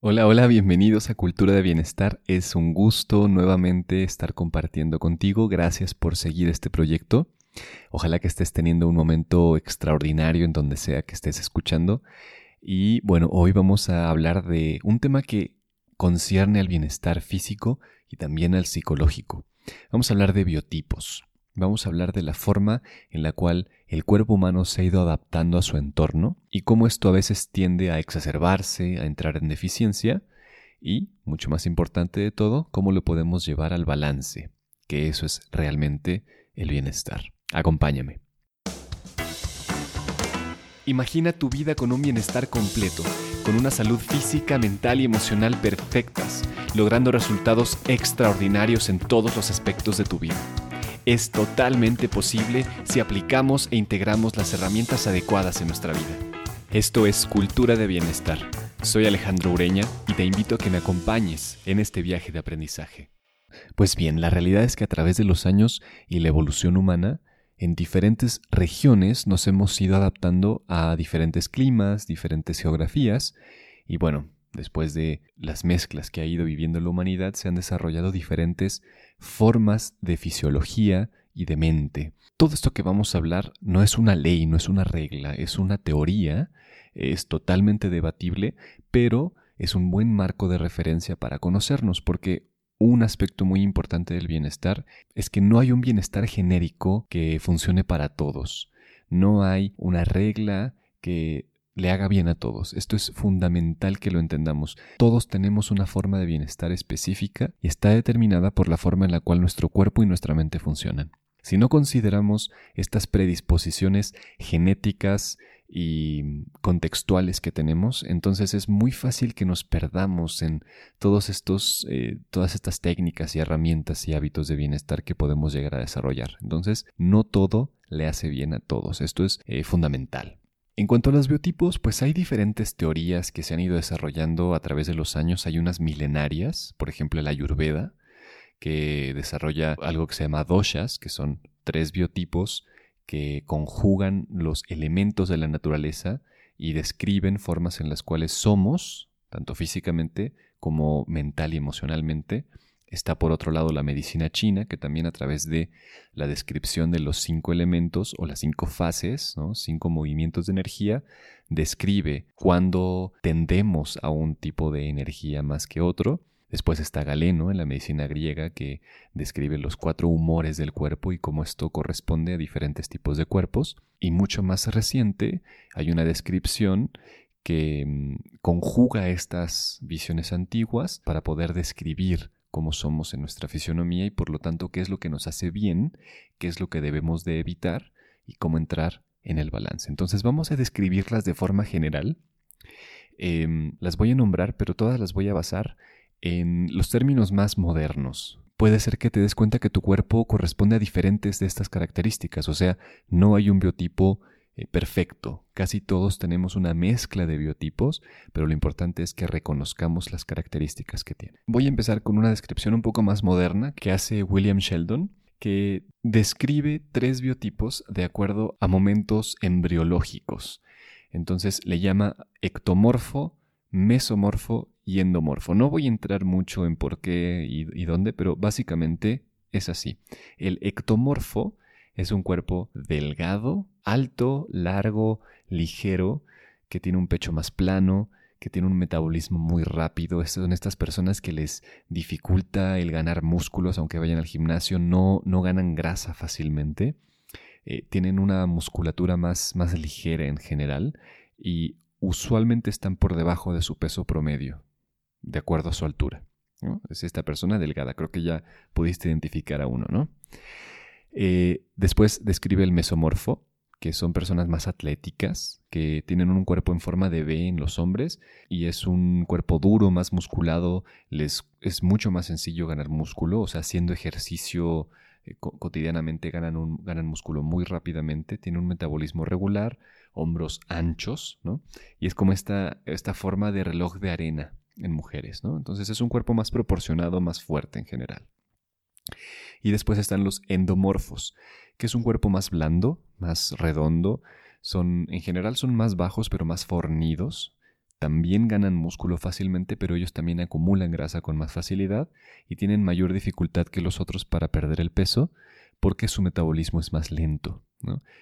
Hola, hola, bienvenidos a Cultura de Bienestar. Es un gusto nuevamente estar compartiendo contigo. Gracias por seguir este proyecto. Ojalá que estés teniendo un momento extraordinario en donde sea que estés escuchando. Y bueno, hoy vamos a hablar de un tema que concierne al bienestar físico y también al psicológico. Vamos a hablar de biotipos. Vamos a hablar de la forma en la cual el cuerpo humano se ha ido adaptando a su entorno y cómo esto a veces tiende a exacerbarse, a entrar en deficiencia y, mucho más importante de todo, cómo lo podemos llevar al balance, que eso es realmente el bienestar. Acompáñame. Imagina tu vida con un bienestar completo, con una salud física, mental y emocional perfectas, logrando resultados extraordinarios en todos los aspectos de tu vida es totalmente posible si aplicamos e integramos las herramientas adecuadas en nuestra vida. Esto es Cultura de Bienestar. Soy Alejandro Ureña y te invito a que me acompañes en este viaje de aprendizaje. Pues bien, la realidad es que a través de los años y la evolución humana, en diferentes regiones nos hemos ido adaptando a diferentes climas, diferentes geografías, y bueno, después de las mezclas que ha ido viviendo la humanidad, se han desarrollado diferentes formas de fisiología y de mente. Todo esto que vamos a hablar no es una ley, no es una regla, es una teoría, es totalmente debatible, pero es un buen marco de referencia para conocernos, porque un aspecto muy importante del bienestar es que no hay un bienestar genérico que funcione para todos. No hay una regla que le haga bien a todos. Esto es fundamental que lo entendamos. Todos tenemos una forma de bienestar específica y está determinada por la forma en la cual nuestro cuerpo y nuestra mente funcionan. Si no consideramos estas predisposiciones genéticas y contextuales que tenemos, entonces es muy fácil que nos perdamos en todos estos, eh, todas estas técnicas y herramientas y hábitos de bienestar que podemos llegar a desarrollar. Entonces, no todo le hace bien a todos. Esto es eh, fundamental. En cuanto a los biotipos, pues hay diferentes teorías que se han ido desarrollando a través de los años. Hay unas milenarias, por ejemplo la Ayurveda, que desarrolla algo que se llama doshas, que son tres biotipos que conjugan los elementos de la naturaleza y describen formas en las cuales somos, tanto físicamente como mental y emocionalmente, Está por otro lado la medicina china, que también a través de la descripción de los cinco elementos o las cinco fases, cinco movimientos de energía, describe cuándo tendemos a un tipo de energía más que otro. Después está Galeno en la medicina griega que describe los cuatro humores del cuerpo y cómo esto corresponde a diferentes tipos de cuerpos. Y mucho más reciente hay una descripción que mm, conjuga estas visiones antiguas para poder describir cómo somos en nuestra fisionomía y por lo tanto qué es lo que nos hace bien, qué es lo que debemos de evitar y cómo entrar en el balance. Entonces vamos a describirlas de forma general. Em, las voy a nombrar, pero todas las voy a basar en los términos más modernos. Puede ser que te des cuenta que tu cuerpo corresponde a diferentes de estas características, o sea, no hay un biotipo eh, perfecto. Casi todos tenemos una mezcla de biotipos, pero lo importante es que reconozcamos las características que tiene. Voy a empezar con una descripción un poco más moderna que hace William Sheldon, que describe tres biotipos de acuerdo a momentos embriológicos. Entonces le llama ectomorfo, mesomorfo y endomorfo. No voy a entrar mucho en por qué y dónde, pero básicamente es así. El ectomorfo es un cuerpo delgado, alto, largo, ligero, que tiene un pecho más plano, que tiene un metabolismo muy rápido. son estas personas que les dificulta el ganar músculos, aunque vayan al gimnasio, no, no ganan grasa fácilmente. Eh, tienen una musculatura más, más ligera en general y usualmente están por debajo de su peso promedio, de acuerdo a su altura. Es esta persona delgada, creo que ya pudiste identificar a uno, ¿no? Eh, después describe el mesomorfo, que son personas más atléticas, que tienen un cuerpo en forma de V en los hombres y es un cuerpo duro, más musculado, les es mucho más sencillo ganar músculo, o sea, haciendo ejercicio eh, cotidianamente ganan, ganan músculo muy rápidamente, tienen un metabolismo regular, hombros anchos, ¿no? Y es como esta, esta forma de reloj de arena en mujeres, ¿no? Entonces es un cuerpo más proporcionado, más fuerte en general. Y después están los endomorfos, que es un cuerpo más blando, más redondo, son en general son más bajos pero más fornidos, también ganan músculo fácilmente, pero ellos también acumulan grasa con más facilidad y tienen mayor dificultad que los otros para perder el peso porque su metabolismo es más lento.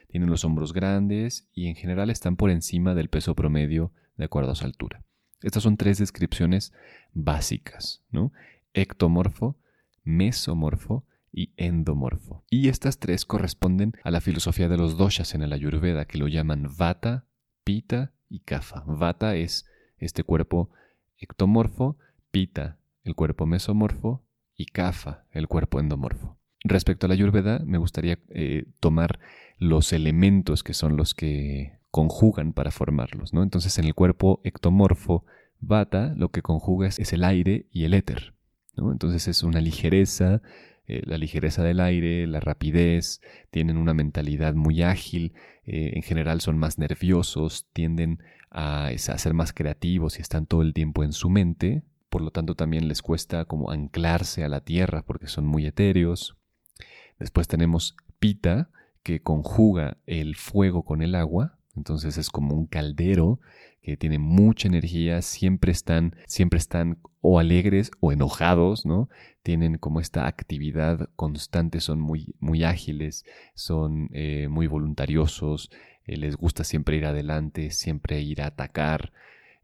Tienen los hombros grandes y en general están por encima del peso promedio de acuerdo a su altura. Estas son tres descripciones básicas, ¿no? Ectomorfo, mesomorfo y endomorfo. Y estas tres corresponden a la filosofía de los doshas en el Ayurveda, que lo llaman Vata, Pita y Kapha. Vata es este cuerpo ectomorfo, Pita el cuerpo mesomorfo y Kapha el cuerpo endomorfo. Respecto a la Ayurveda, me gustaría eh, tomar los elementos que son los que conjugan para formarlos. ¿no? Entonces, en el cuerpo ectomorfo, Vata, lo que conjuga es, el aire y el éter. Entonces, es una ligereza, eh, la ligereza del aire, la rapidez, tienen una mentalidad muy ágil, eh, en general son más nerviosos, tienden a, a, ser más creativos y están todo el tiempo en su mente, por lo tanto también les cuesta como anclarse a la tierra porque son muy etéreos. Después tenemos Pita, que conjuga el fuego con el agua, entonces es como un caldero que tiene mucha energía, siempre están, siempre están o alegres o enojados, ¿no? Tienen como esta actividad constante, son muy, muy ágiles, son eh, muy voluntariosos, eh, les gusta siempre ir adelante, siempre ir a atacar,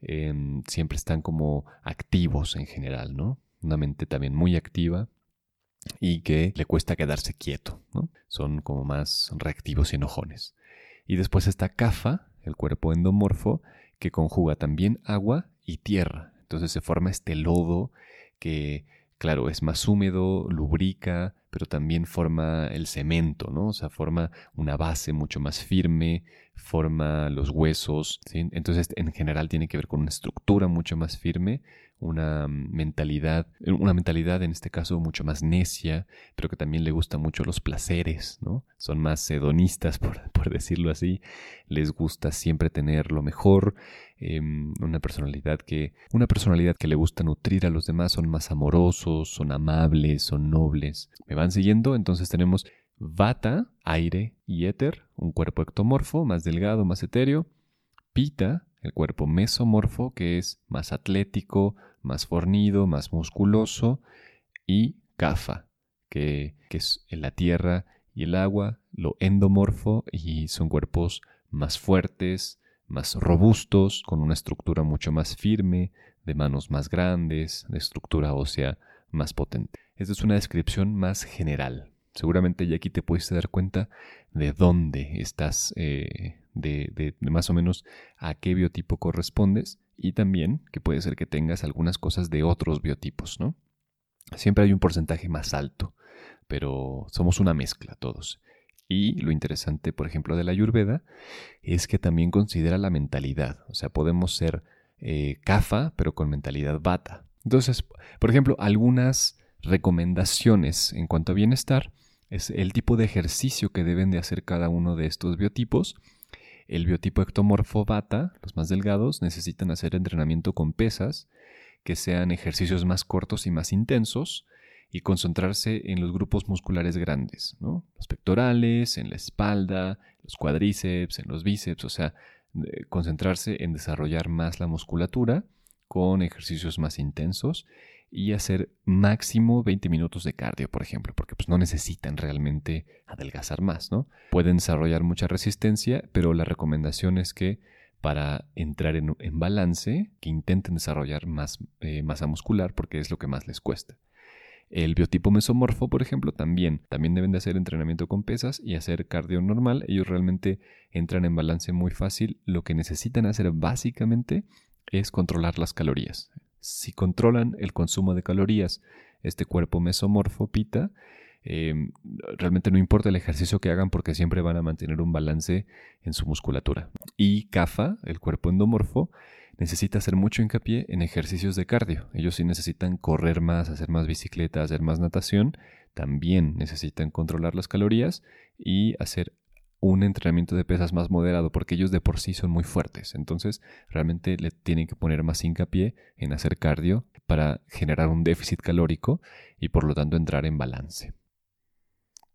em, siempre están como activos en general, ¿no? Una mente también muy activa y que le cuesta quedarse quieto, ¿no? Son como más reactivos y enojones. Y después está Kafa, el cuerpo endomorfo, que conjuga también agua y tierra. Entonces se forma este lodo que, claro, es más húmedo, lubrica, pero también forma el cemento, ¿no? O sea, forma una base mucho más firme, forma los huesos. Entonces, en general tiene que ver con una estructura mucho más firme, una mentalidad, una mentalidad en este caso mucho más necia, pero que también le gusta mucho los placeres, ¿no? Son más hedonistas, por, decirlo así, les gusta siempre tener lo mejor, em, una personalidad que, una personalidad que le gusta nutrir a los demás, son más amorosos, son amables, son nobles. ¿Me van siguiendo? Entonces tenemos Vata, aire y éter, un cuerpo ectomorfo, más delgado, más etéreo. Pita, el cuerpo mesomorfo, que es más atlético, más fornido, más musculoso, y Kapha, que, que es la tierra y el agua, lo endomorfo, y son cuerpos más fuertes, más robustos, con una estructura mucho más firme, de manos más grandes, de estructura ósea más potente. Esta es una descripción más general. Seguramente ya aquí te puedes dar cuenta de dónde estás eh, de, más o menos a qué biotipo correspondes y también que puede ser que tengas algunas cosas de otros biotipos, ¿no? Siempre hay un porcentaje más alto, pero somos una mezcla todos. Y lo interesante, por ejemplo, de la Ayurveda es que también considera la mentalidad. O sea, podemos ser eh, kafa, pero con mentalidad bata. Entonces, por ejemplo, algunas recomendaciones en cuanto a bienestar es el tipo de ejercicio que deben de hacer cada uno de estos biotipos el biotipo ectomorfo bata, los más delgados, necesitan hacer entrenamiento con pesas, que sean ejercicios más cortos y más intensos, y concentrarse en los grupos musculares grandes. Los pectorales, en la espalda, los cuádriceps, en los bíceps, o sea, concentrarse en desarrollar más la musculatura con ejercicios más intensos y hacer máximo 20 minutos de cardio, por ejemplo, porque pues no necesitan realmente adelgazar más, ¿no? Pueden desarrollar mucha resistencia, pero la recomendación es que para entrar en, balance, que intenten desarrollar más eh, masa muscular porque es lo que más les cuesta. El biotipo mesomorfo, por ejemplo, también, también deben de hacer entrenamiento con pesas y hacer cardio normal. Ellos realmente entran en balance muy fácil. Lo que necesitan hacer básicamente es controlar las calorías si controlan el consumo de calorías, este cuerpo mesomorfo pita, em, realmente no importa el ejercicio que hagan porque siempre van a mantener un balance en su musculatura. Y CAFA, el cuerpo endomorfo, necesita hacer mucho hincapié en ejercicios de cardio. Ellos sí necesitan correr más, hacer más bicicleta, hacer más natación. También necesitan controlar las calorías y hacer un entrenamiento de pesas más moderado porque ellos de por sí son muy fuertes. Entonces realmente le tienen que poner más hincapié en hacer cardio para generar un déficit calórico y por lo tanto entrar en balance.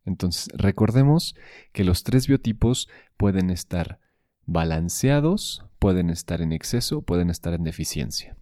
Entonces recordemos que los tres biotipos pueden estar balanceados, pueden estar en exceso, pueden estar en deficiencia.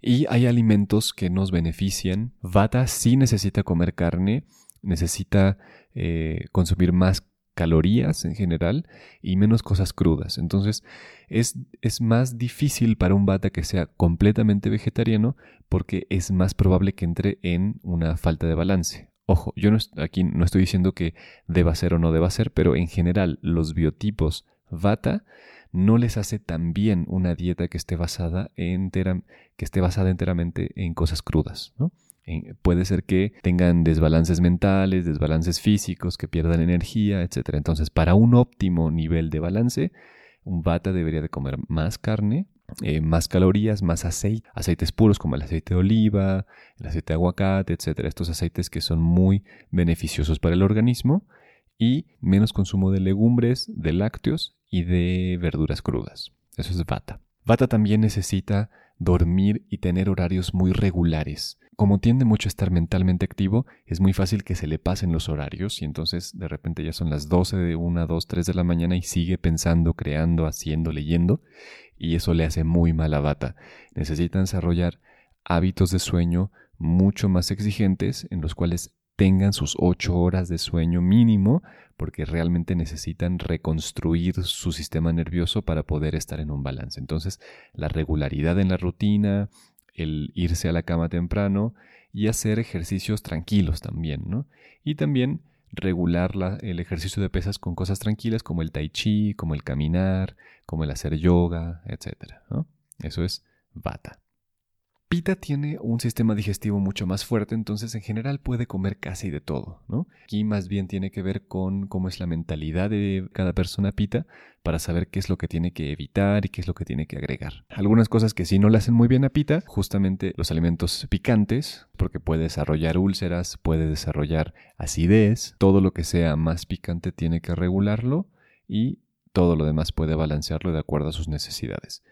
Y hay alimentos que nos benefician. Vata sí necesita comer carne, necesita eh, consumir más calorías en general y menos cosas crudas. Entonces es, es, más difícil para un bata que sea completamente vegetariano porque es más probable que entre en una falta de balance. Ojo, yo no, aquí no estoy diciendo que deba ser o no deba ser, pero en general los biotipos vata no les hace tan bien una dieta que esté basada, que esté basada enteramente en cosas crudas. ¿no? Puede ser que tengan desbalances mentales, desbalances físicos, que pierdan energía, etc. Entonces, para un óptimo nivel de balance, un bata debería de comer más carne, eh, más calorías, más aceite, aceites puros como el aceite de oliva, el aceite de aguacate, etc. Estos aceites que son muy beneficiosos para el organismo y menos consumo de legumbres, de lácteos y de verduras crudas. Eso es Vata. Vata también necesita dormir y tener horarios muy regulares. Como tiende mucho a estar mentalmente activo, es muy fácil que se le pasen los horarios y entonces de repente ya son las 12 de 1, 2, 3 de la mañana y sigue pensando, creando, haciendo, leyendo y eso le hace muy mal a Bata. Necesita desarrollar hábitos de sueño mucho más exigentes en los cuales tengan sus 8 horas de sueño mínimo porque realmente necesitan reconstruir su sistema nervioso para poder estar en un balance. Entonces, la regularidad en la rutina, el irse a la cama temprano y hacer ejercicios tranquilos también, ¿no? Y también regular el ejercicio de pesas con cosas tranquilas como el tai chi, como el caminar, como el hacer yoga, etc. Eso es vata. Pita tiene un sistema digestivo mucho más fuerte, entonces en general puede comer casi de todo, ¿no? Aquí más bien tiene que ver con cómo es la mentalidad de cada persona Pita para saber qué es lo que tiene que evitar y qué es lo que tiene que agregar. Algunas cosas que sí no le hacen muy bien a Pita, justamente los alimentos picantes, porque puede desarrollar úlceras, puede desarrollar acidez, todo lo que sea más picante tiene que regularlo y todo lo demás puede balancearlo de acuerdo a sus necesidades.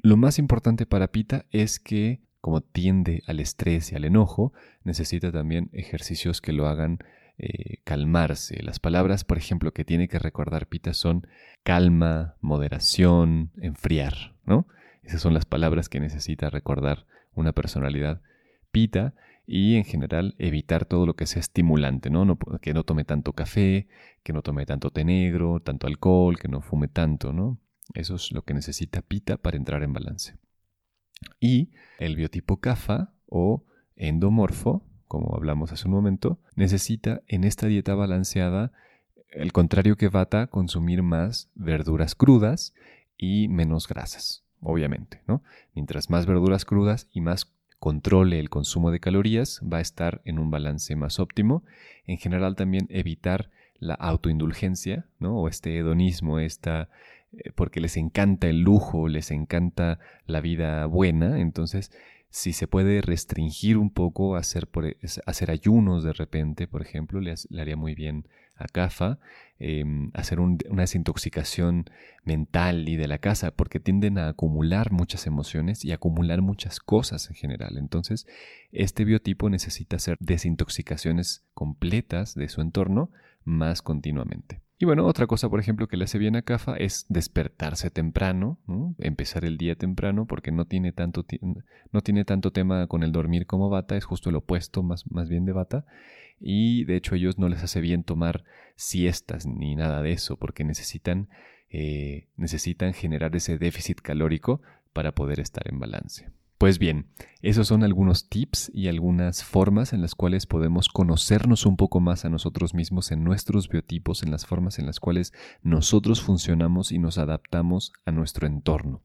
Lo más importante para Pita es que, como tiende al estrés y al enojo, necesita también ejercicios que lo hagan eh, calmarse. Las palabras, por ejemplo, que tiene que recordar Pita son calma, moderación, enfriar, ¿no? Esas son las palabras que necesita recordar una personalidad Pita y en general evitar todo lo que sea estimulante, ¿no? ¿no? Que no tome tanto café, que no tome tanto té negro, tanto alcohol, que no fume tanto, ¿no? Eso es lo que necesita Pita para entrar en balance. Y el biotipo CAFA o endomorfo, como hablamos hace un momento, necesita en esta dieta balanceada, el contrario que Vata, consumir más verduras crudas y menos grasas, obviamente, ¿no? Mientras más verduras crudas y más controle el consumo de calorías, va a estar en un balance más óptimo. En general también evitar la autoindulgencia, ¿no? O este hedonismo, esta porque les encanta el lujo, les encanta la vida buena, entonces si se puede restringir un poco, hacer, e, ayunos de repente, por ejemplo, le, haría muy bien a CAFA, em, hacer una desintoxicación mental y de la casa, porque tienden a acumular muchas emociones y acumular muchas cosas en general. Entonces, este biotipo necesita hacer desintoxicaciones completas de su entorno más continuamente. Y bueno, otra cosa, por ejemplo, que le hace bien a CAFA es despertarse temprano, empezar el día temprano, porque no tiene, tanto, no tiene tanto tema con el dormir como bata, es justo el opuesto más, más bien de bata. Y de hecho a ellos no les hace bien tomar siestas ni nada de eso, porque necesitan, eh, necesitan generar ese déficit calórico para poder estar en balance. Pues bien, esos son algunos tips y algunas formas en las cuales podemos conocernos un poco más a nosotros mismos en nuestros biotipos, en las formas en las cuales nosotros funcionamos y nos adaptamos a nuestro entorno.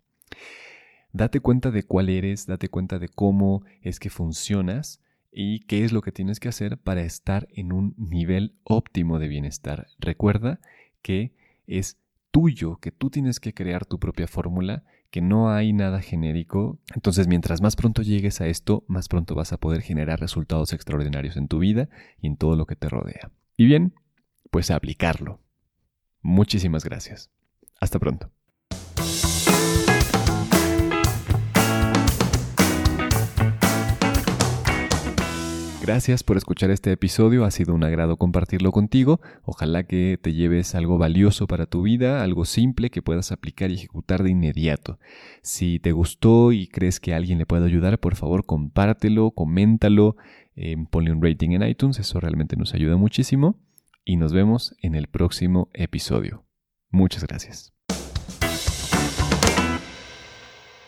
Date cuenta de cuál eres, date cuenta de cómo es que funcionas y qué es lo que tienes que hacer para estar en un nivel óptimo de bienestar. Recuerda que es tuyo, que tú tienes que crear tu propia fórmula que no hay nada genérico. Entonces, mientras más pronto llegues a esto, más pronto vas a poder generar resultados extraordinarios en tu vida y en todo lo que te rodea. Y bien, pues a aplicarlo. Muchísimas gracias. Hasta pronto. Gracias por escuchar este episodio, ha sido un agrado compartirlo contigo. Ojalá que te lleves algo valioso para tu vida, algo simple que puedas aplicar y ejecutar de inmediato. Si te gustó y crees que alguien le puede ayudar, por favor compártelo, coméntalo, eh, ponle un rating en iTunes, eso realmente nos ayuda muchísimo. Y nos vemos en el próximo episodio. Muchas gracias.